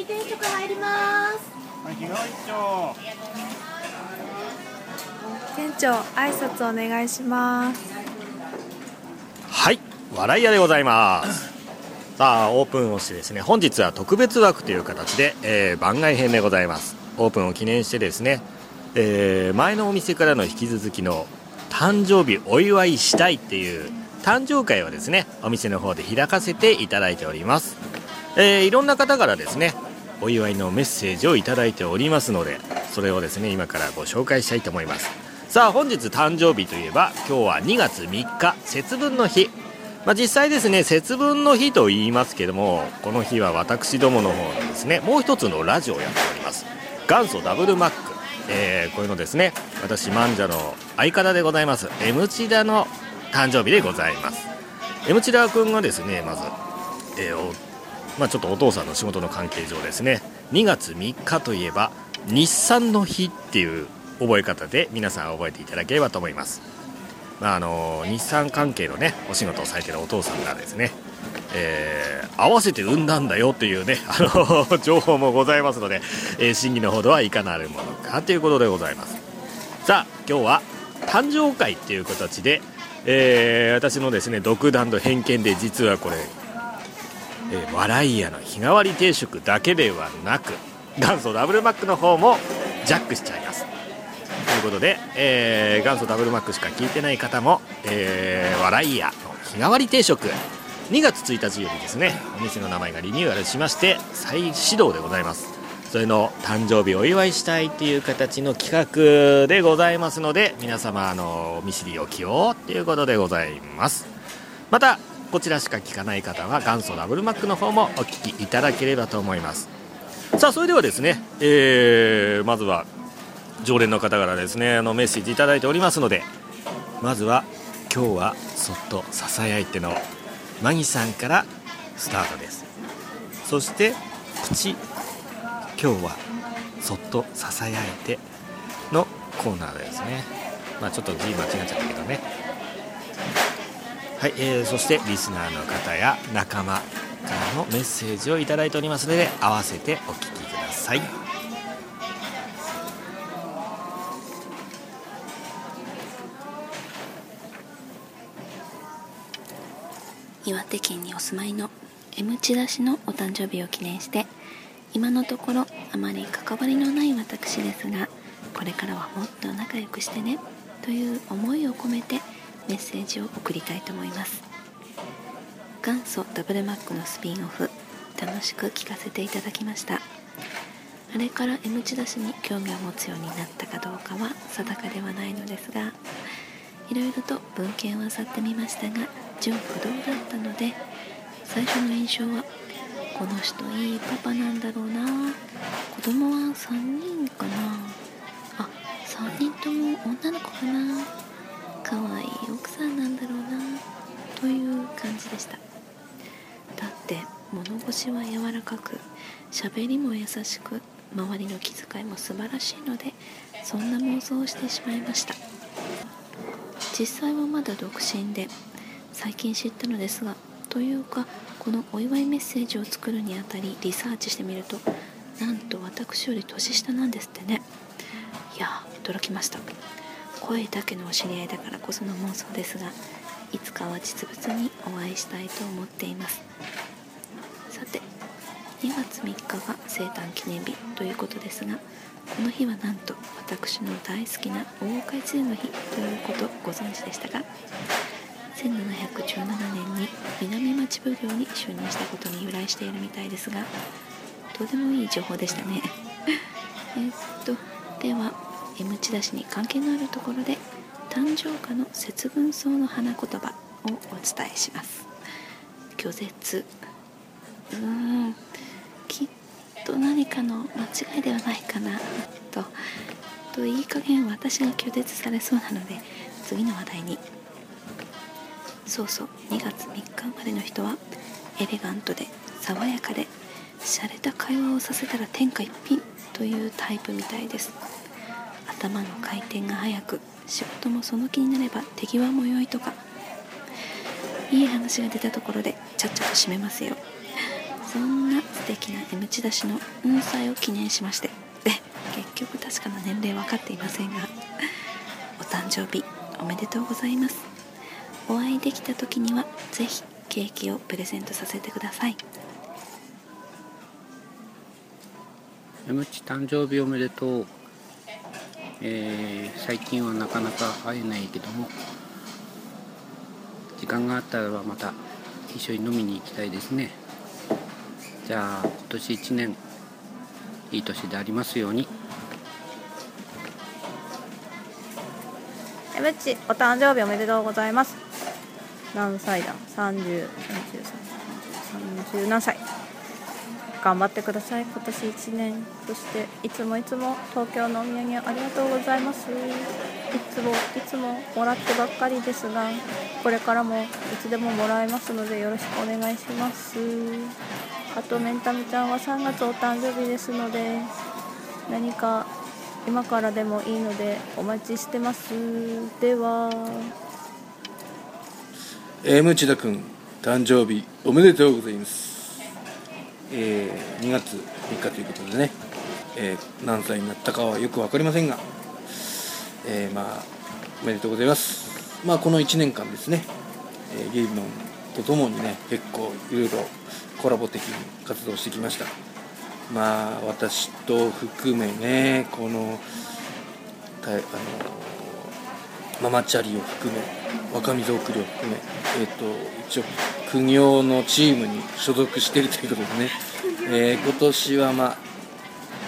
り定食入ります。店長挨拶お願いします。はい笑い屋でございます。さあオープンをしてですね。本日は特別枠という形で、えー番外編でございます。オープンを記念してですね、えー前のお店からの引き続きの誕生日お祝いしたいっていう誕生会をですねお店の方で開かせていただいております、えーいろんな方からですねお祝いのメッセージをいただいておりますのでそれをですね今からご紹介したいと思います。さあ本日誕生日といえば今日は2月3日節分の日。まあ、実際ですね節分の日と言いますけどもこの日は私どもの方でですねもう一つのラジオをやっております。元祖ダブルマック、えーこういうのですね私マンジャの相方でございます M チダの誕生日でございます。M チダ君がですねまず、えーまあ、ちょっとお父さんの仕事の関係上ですね。2月3日といえば日産の日っていう覚え方で皆さん覚えていただければと思います。まあ、あの日産関係のねお仕事をされてるお父さんがですね、えー合わせて産んだんだよっていうね あの情報もございますので、えー審議のほどはいかなるものかということでございます。さあ今日は誕生会っていう形で、えー私のですね独断と偏見で実はこれ、えー笑い屋の日替わり定食だけではなく元祖ダブルマックの方もジャックしちゃいます。ということで、えー元祖ダブルマックしか聞いてない方も、えー笑い屋の日替わり定食2月1日よりですねお店の名前がリニューアルしまして再始動でございます。それの誕生日お祝いしたいっていう形の企画でございますので皆様あのお見知りおきをっていうことでございます。またこちらしか聞かない方は元祖ダブルマックの方もお聞きいただければと思います。さあそれではですね、えーまずは常連の方からですねあのメッセージいただいておりますのでまずは今日はそっとささやいてのマギさんからスタートです。そしてプチ今日はそっとささやいてのコーナーですね。まあちょっと字間違っちゃったけどね。はい、えーそしてリスナーの方や仲間からのメッセージをいただいておりますので合わせてお聞きください。岩手県にお住まいの M チダ氏のお誕生日を記念して今のところあまり関わりのない私ですがこれからはもっと仲良くしてねという思いを込めてメッセージを送りたいと思います。元祖ダブルマックのスピンオフ楽しく聞かせていただきました。あれから M チダ氏に興味を持つようになったかどうかは定かではないのですがいろいろと文献を漁ってみましたが純不動だったので最初の印象はこの人いいパパなんだろうな子供は3人かなあ3人とも女の子かな。可愛い奥さんなんだろうなという感じでした。だって物腰は柔らかく喋りも優しく周りの気遣いも素晴らしいのでそんな妄想をしてしまいました。実際はまだ独身で最近知ったのですがというかこのお祝いメッセージを作るにあたりリサーチしてみるとなんと私より年下なんですってね。いや驚きました。声だけのお知り合いだからこその妄想ですがいつかは実物にお会いしたいと思っています。さて2月3日が生誕記念日ということですがこの日はなんと私の大好きな大岡越前の日ということご存知でしたか？1717年に南町奉行に就任したことに由来しているみたいですがとてもいい情報でしたね。えっとでは M チダ氏に関係のあるところで誕生花の節分草の花言葉をお伝えします。拒絶。うーん。きっと何かの間違いではないかな。とといい加減私が拒絶されそうなので次の話題に。そうそう。2月3日生まれの人はエレガントで爽やかで洒落た会話をさせたら天下一品というタイプみたいです。頭の回転が速く仕事もその気になれば手際も良いとか。いい話が出たところでちゃっちゃと締めますよ。そんな素敵な M チだしの運祭を記念しまして。で結局確かな年齢分かっていませんが。お誕生日おめでとうございます。お会いできた時にはぜひケーキをプレゼントさせてください。M ち誕生日おめでとう、えー最近はなかなか会えないけども時間があったらまた一緒に飲みに行きたいですね。じゃあ今年1年いい年でありますように。えむっちお誕生日おめでとうございます。何歳だ？30 30何歳？頑張ってください。今年1年そしていつもいつも東京のお土産ありがとうございます。いつもいつももらってばっかりですがこれからもいつでももらえますのでよろしくお願いします。あとメンタムちゃんは3月お誕生日ですので何か今からでもいいのでお待ちしてます。では。え M 内田君誕生日おめでとうございます、えー2月3日ということでね、えー何歳になったかはよく分かりませんが、えーまあおめでとうございます。まあこの1年間ですね、えーゲイマンとともにね結構いろいろコラボ的に活動してきました。まあ私と含めねこのたあのママチャリを含め若水送りを含め、えー、と一応苦行のチームに所属しているということでね、えー今年はま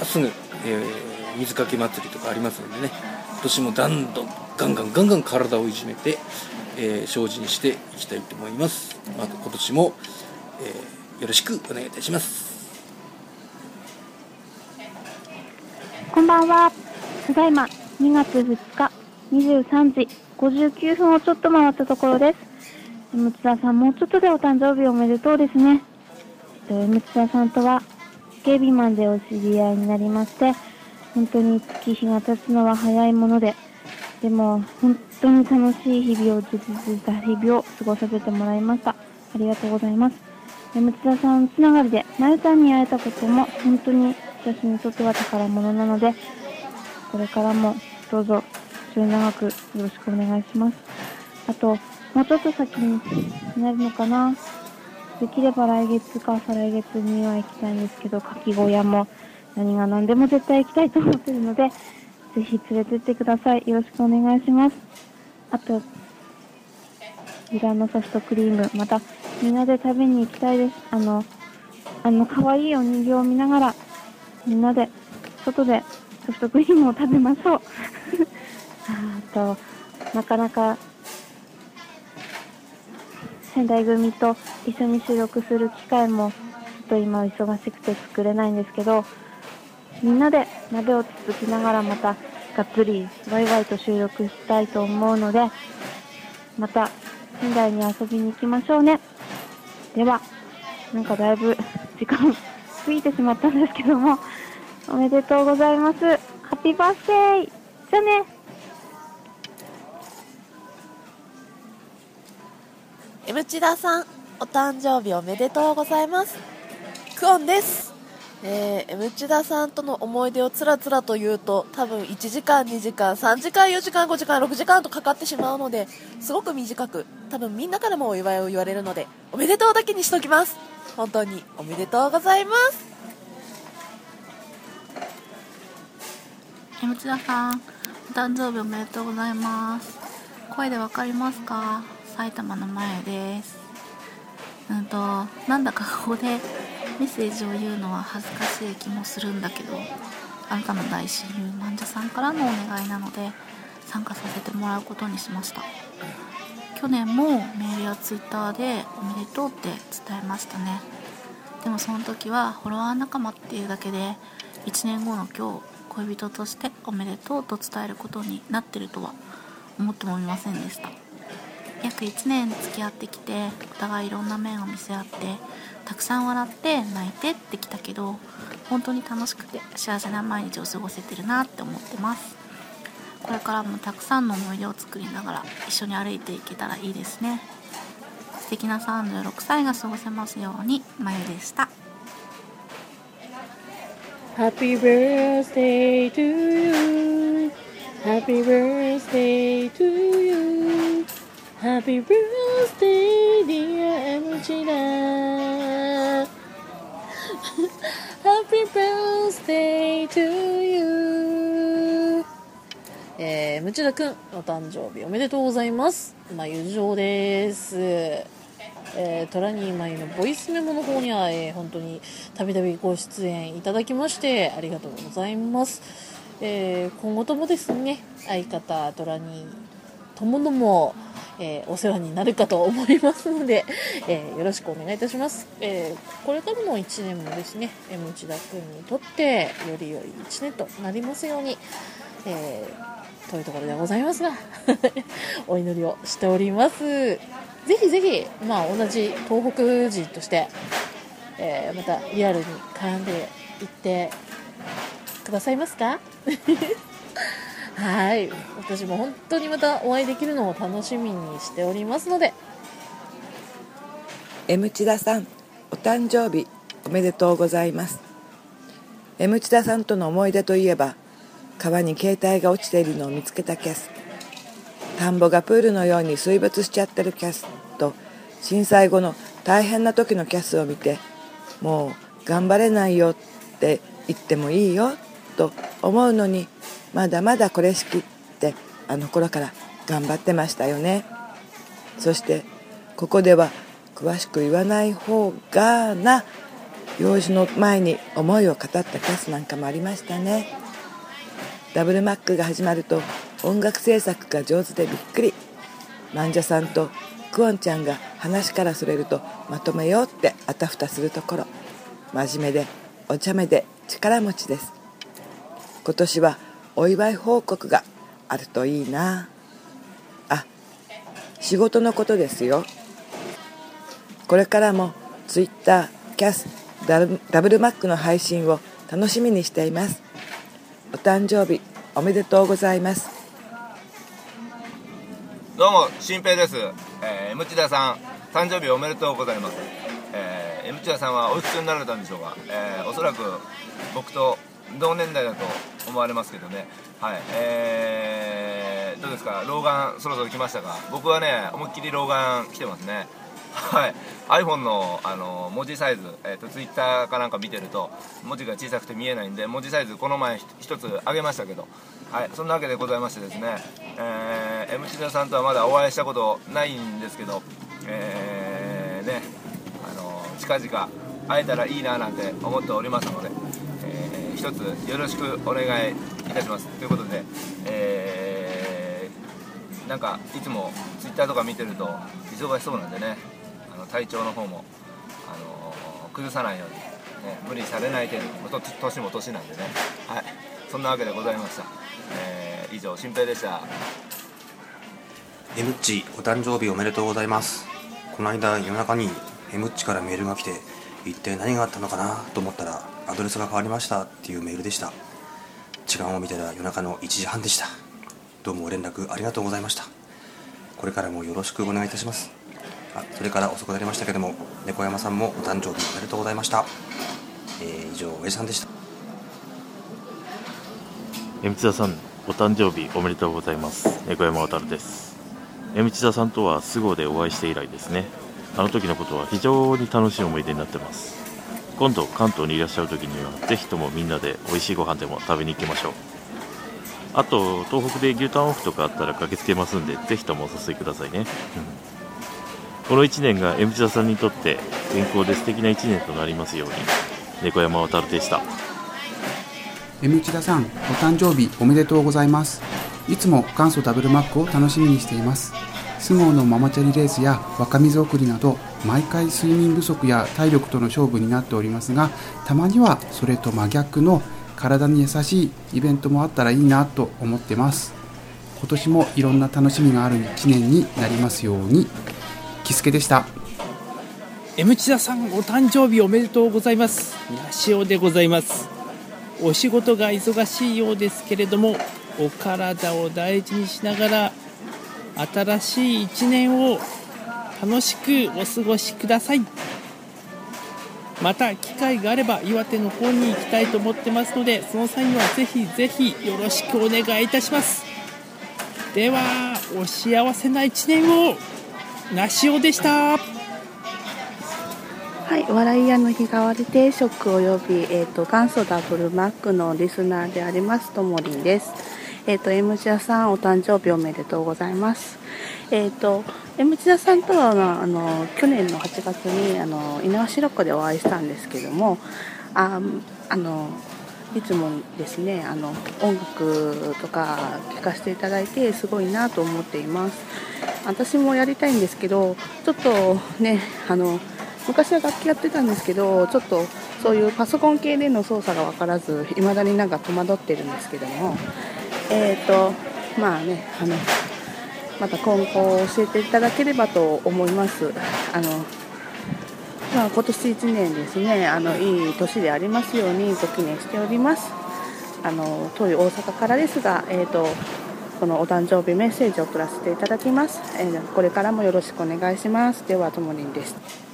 あすぐ、えー水かけ祭りとかありますのでね。今年もだんどんガンガンガンガン体をいじめて、えー精進していきたいと思います。また今年も、えーよろしくお願いいたします。こんばんは。ただいま2月2日23時59分をちょっと回ったところです。M 津田さん、もうちょっとでお誕生日おめでとうですね。えっと M 津田さんとは警備マンでお知り合いになりまして、本当に月日が経つのは早いもので、でも本当に楽しい日々を、充実した日々を過ごさせてもらいました。ありがとうございます。山津田さんつながりで、まゆさんに会えたことも本当に私にとっては宝物なので、これからもどうぞ末永くよろしくお願いします。あと、もうちょっと先になるのかな。できれば来月か再来月には行きたいんですけど、かき小屋も何が何でも絶対行きたいと思ってるので、ぜひ連れてってください。よろしくお願いします。あと、ギラのソフトクリーム、またみんなで食べに行きたいです。あの、あの、可愛いお人形を見ながら、みんなで外でソフトクリームを食べましょう。と、なかなか仙台組と一緒に収録する機会もちょっと今忙しくて作れないんですけど、みんなで鍋をつつきながらまたがっつりワイワイと収録したいと思うので、また仙台に遊びに行きましょうね。では、なんかだいぶ時間過ぎてしまったんですけども、おめでとうございます。ハッピーバースデーじゃあねえむちださん、お誕生日おめでとうございます。クオンです。えー、えむちださんとの思い出をつらつらと言うと、多分1時間、2時間、3時間、4時間、5時間、6時間とかかってしまうので、すごく短く、多分みんなからもお祝いを言われるので、おめでとうだけにしときます。本当におめでとうございます。えむちださん、お誕生日おめでとうございます。声でわかりますか？埼玉の前です。うんと、なんだかここでメッセージを言うのは恥ずかしい気もするんだけど、あなたの大親友、まんじゅさんからのお願いなので、参加させてもらうことにしました。去年もメールやツイッターでおめでとうって伝えましたね。でもその時はフォロワー仲間っていうだけで1年後の今日恋人としておめでとうと伝えることになってるとは思ってもみませんでした約1年付き合ってきてお互いいろんな面を見せ合ってたくさん笑って泣いてってきたけど本当に楽しくて幸せな毎日を過ごせてるなって思ってます。これからもたくさんの思い出を作りながら一緒に歩いていけたらいいですね。素敵な36歳が過ごせますようにまゆでした。Happy birthday to you. Happy birthday to you. Happy birthday dear エムチラ Happy birthday to you えー、ムチダくん、お誕生日おめでとうございます。まゆじょうです。えー、トラニーマイのボイスメモの方には、えー本当にたびたびご出演いただきまして、ありがとうございます。えー今後ともですね、相方、トラニーともども、えーお世話になるかと思いますので、えーよろしくお願いいたします。えーこれからの1年もですね、えー内田くんにとってより良い1年となりますように、えというところでございますが お祈りをしておりますぜひぜひ、まあ、同じ東北人として、えまたリアルに絡んでいってくださいますか？はい。私も本当にまたお会いできるのを楽しみにしておりますので。M 千田さんお誕生日おめでとうございます。M 千田さんとの思い出といえば川に携帯が落ちているのを見つけたキャス。田んぼがプールのように水没しちゃってるキャス。と震災後の大変な時のキャスを見てもう頑張れないよって言ってもいいよ。と思うのにまだまだこれしきってあの頃から頑張ってましたよね。そしてここでは詳しく言わない方がな用事の前に思いを語ったキャスなんかもありましたね。ダブルマックが始まると音楽制作が上手でびっくり。漫者さんとクオンちゃんが話からそれるとまとめようってあたふたするところ。真面目でお茶目で力持ちです。今年はお祝い報告があるといいなあ仕事のことですよこれからも Twitter、キャス、ダブダブルマックの配信を楽しみにしていますお誕生日おめでとうございますどうも、新平です。えー、M 千田さん、誕生日おめでとうございます。えー、M 千田さんはおいくつになられたんでしょうか？えー、おそらく僕と同年代だと思われますけどね。はい。えー、どうですか、老眼そろそろ来ましたか？僕はね、思いっきり老眼来てますね。はい、iPhone のあの文字サイズ、えーと、Twitter かなんか見てると文字が小さくて見えないんで文字サイズこの前一つ上げましたけど、はい、そんなわけでございましてですね、えー、M 千田さんとはまだお会いしたことないんですけど、えーね、あの近々会えたらいいななんて思っておりますので、一つよろしくお願いいたします。ということで、えーなんかいつも Twitter とか見てると忙しそうなんでねあの体調の方も、あの崩さないように、ね、無理されない程度と年も年なんでね。はい。そんなわけでございました、えー以上新平でした。エムッチお誕生日おめでとうございます。この間夜中にエムッチからメールが来て一体何があったのかなと思ったらアドレスが変わりましたっていうメールでした。時間を見たら夜中の1時半でした。どうも連絡ありがとうございました。これからもよろしくお願いいたします。あそれから遅くなりましたけども猫山さんもお誕生日おめでとうございました、えー以上おやじさんでした。えみちださんお誕生日おめでとうございます。猫山渡です。えみちださんとは菅生でお会いして以来ですね。あの時のことは非常に楽しい思い出になってます。今度関東にいらっしゃる時にはぜひともみんなで美味しいご飯でも食べに行きましょう。あと東北で牛タンオフとかあったら駆けつけますんでぜひともお誘いくださいね、うん。この1年がえみちださんにとって健康で素敵な1年となりますように猫山渡でした。M 内田さん、お誕生日おめでとうございます。いつも元祖ダブルマックを楽しみにしています。相撲のママチャリレースや若水送りなど、毎回睡眠不足や体力との勝負になっておりますが、たまにはそれと真逆の体に優しいイベントもあったらいいなと思ってます。今年もいろんな楽しみがある1年になりますように。キスケでした。M 千田さんお誕生日おめでとうございますしおでございますお仕事が忙しいようですけれどもお体を大事にしながら新しい一年を楽しくお過ごしください。また機会があれば岩手の方に行きたいと思ってますのでその際にはぜひぜひよろしくお願いいたします。ではお幸せな一年をなしおでした。はい、笑い屋の日替わり定食および、えー、と元祖ダブルマックのリスナーでありますともりんです。えっ、と M チアさんお誕生日おめでとうございます。えっ、と M チアさんとはあのあの去年の8月にあの猪苗代湖でお会いしたんですけども、ああのいつもですねあの音楽とか聴かせていただいてすごいなと思っています。私もやりたいんですけどちょっとねあの昔は楽器やってたんですけどちょっとそういうパソコン系での操作が分からずいまだになんか戸惑ってるんですけどもえっ、とまあねあのまた今後教えていただければと思います。あのまあ、今年1年ですねあのいい年でありますようにご記念しております。あの遠い大阪からですが、えー、とこのお誕生日メッセージを送らせていただきます、えーこれからもよろしくお願いします。ではともりんです。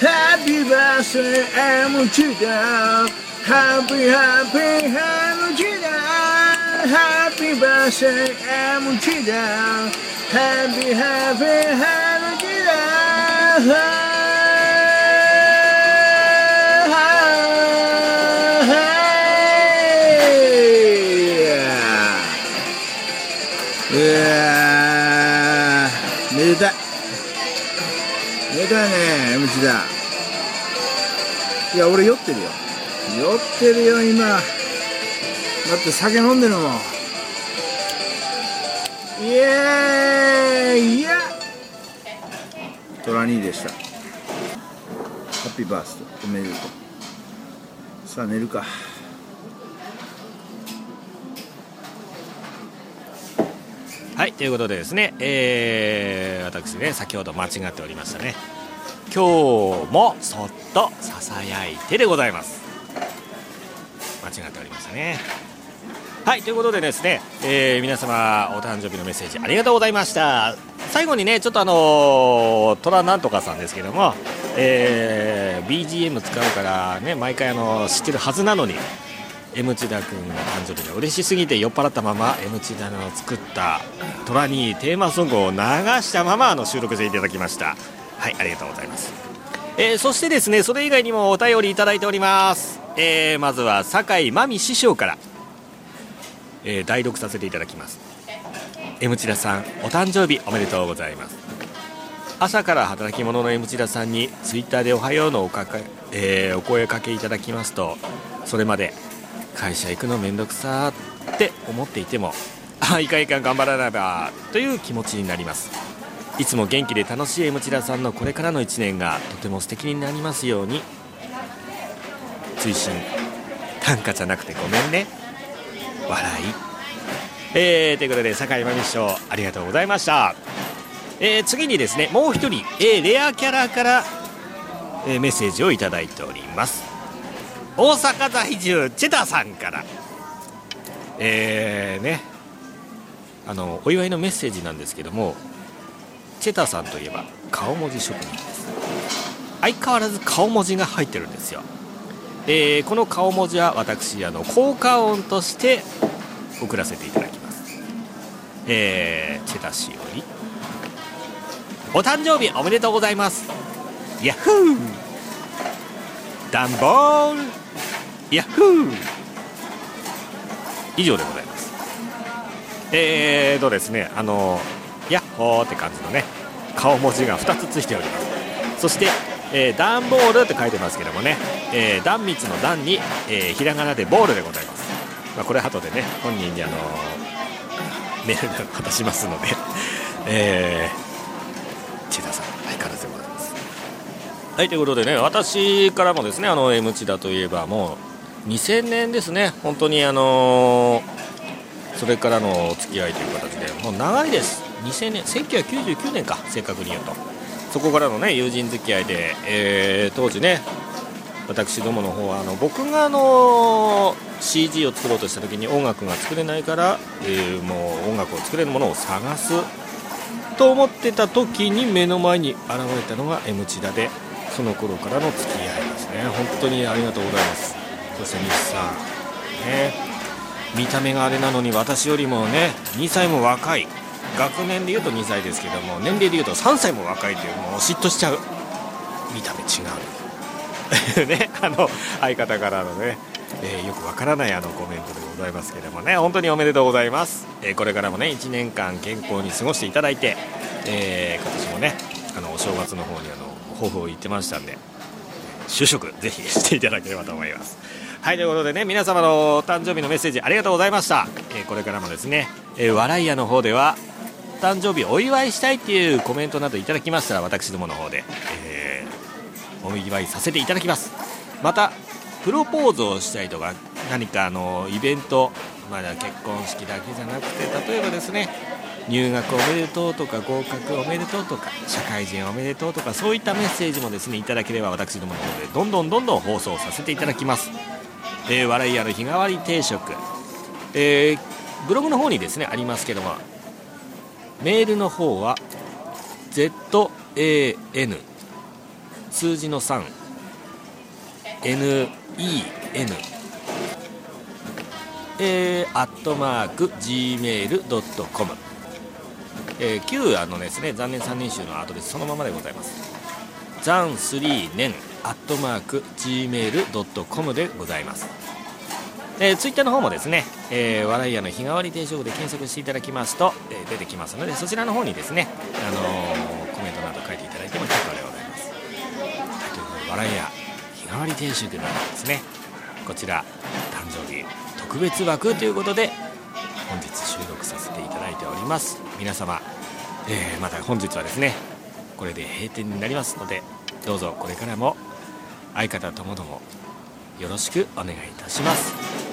Happy birthday, M チダ Happy, happy, M チダ Happy birthday, M チダ Happy, happy, M チダいやーめでたいめでたいね M チだ。いや俺酔ってるよ。酔ってるよ今。だって酒飲んでるもん。イエーイいや。トラニーでした。ハッピーバースデーおめでとう。さあ寝るか。はいということでですね、えー私ね先ほど間違っておりましたね。今日もそっとささやいてでございます。間違っておりましたね。はいということでですね、えー皆様お誕生日のメッセージありがとうございました。最後にねちょっとあのートラなんとかさんですけども、えー BGM 使うからね毎回あの知ってるはずなのに M 千田君の誕生日が嬉しすぎて酔っ払ったまま M 千田の作った虎にテーマソングを流したままの収録していただきました。はいありがとうございます、えーそしてですねそれ以外にもお便りいただいております、えーまずは酒井真美師匠から、えー代読させていただきます。M 千田さんお誕生日おめでとうございます。朝から働き者の M 千田さんにツイッターでおはようのおかか、えーお声かけいただきますとそれまで会社行くのめんどくさーって思っていてもあいかんいかん頑張らなばという気持ちになります。いつも元気で楽しい M 千田さんのこれからの1年がとても素敵になりますように。追伸短歌じゃなくてごめんね。笑い。えー、ということで酒井真美師匠ありがとうございました、えー次にですねもう一人、えーレアキャラから、えーメッセージをいただいております。大阪在住チェタさんから。えーね。あのお祝いのメッセージなんですけどもチェタさんといえば顔文字職人です。相変わらず顔文字が入ってるんですよ、えーこの顔文字は私あの効果音として送らせていただきます。えーチェタ氏よりお誕生日おめでとうございます。ヤッフー。ダンボール。ヤッフー。以上でございます。えーとですねあのヤッホーって感じのね顔文字が2つついております。そして、えー、ダンボールって書いてますけどもね、えー、断蜜の段に、えーひらがなでボールでございます、まあ、これ後でね本人にあのメールで渡しますので えー、千田さん相変わらずでございます。はいということでね私からもですねあの M 千田といえばもう2000年ですね。本当にあのそれからのお付き合いという形でもう長いです。2000年1999年か正確に言うと。そこからのね友人付き合いで、えー当時ね私どもの方はあの僕があの CG を作ろうとした時に音楽が作れないから、えーもう音楽を作れるものを探すと思ってた時に目の前に現れたのが M チダでその頃からの付き合いですね。本当にありがとうございます。そして西さんね見た目があれなのに私よりもね2歳も若い。学年でいうと2歳ですけども年齢でいうと3歳も若いというもう嫉妬しちゃう。見た目違う。ねあの相方からのね、えーよくわからないあのコメントでございますけどもね。本当におめでとうございます、えーこれからもね1年間健康に過ごしていただいて、えー今年もねあのお正月の方にあの抱負を言ってましたんで就職ぜひ していただければと思います。はいということでね皆様のお誕生日のメッセージありがとうございました、えこれからもですね、え笑い屋の方では誕生日お祝いしたいっていうコメントなどいただきましたら私どもの方で、えーお祝いさせていただきます。またプロポーズをしたりとか何かあのイベントまだ結婚式だけじゃなくて例えばですね入学おめでとうとか合格おめでとうとか社会人おめでとうとかそういったメッセージもですねいただければ私どもの方でどんどんどんどん放送させていただきます、えー笑い屋の日替わり定食、えーブログの方にですねありますけどもメールの方は ZAN 数字の 3NEN えー、アットマーク Gmail.com えー、旧あのですね残念3人集のアドレスそのままでございます。残3年アットマーク Gmail.com でございます。えー、ツイッターの方もですね、えー、笑い屋の日替わり定食で検索していただきますと、えー出てきますのでそちらの方にですね、あのーコメントなど書いていただいても結構でございます、はい、ということで笑い屋日替わり定食の方ですね。こちら誕生日特別枠ということで本日収録させていただいております。皆様、えーまた本日はですねこれで閉店になりますのでどうぞこれからも相方ともどもよろしくお願いいたします。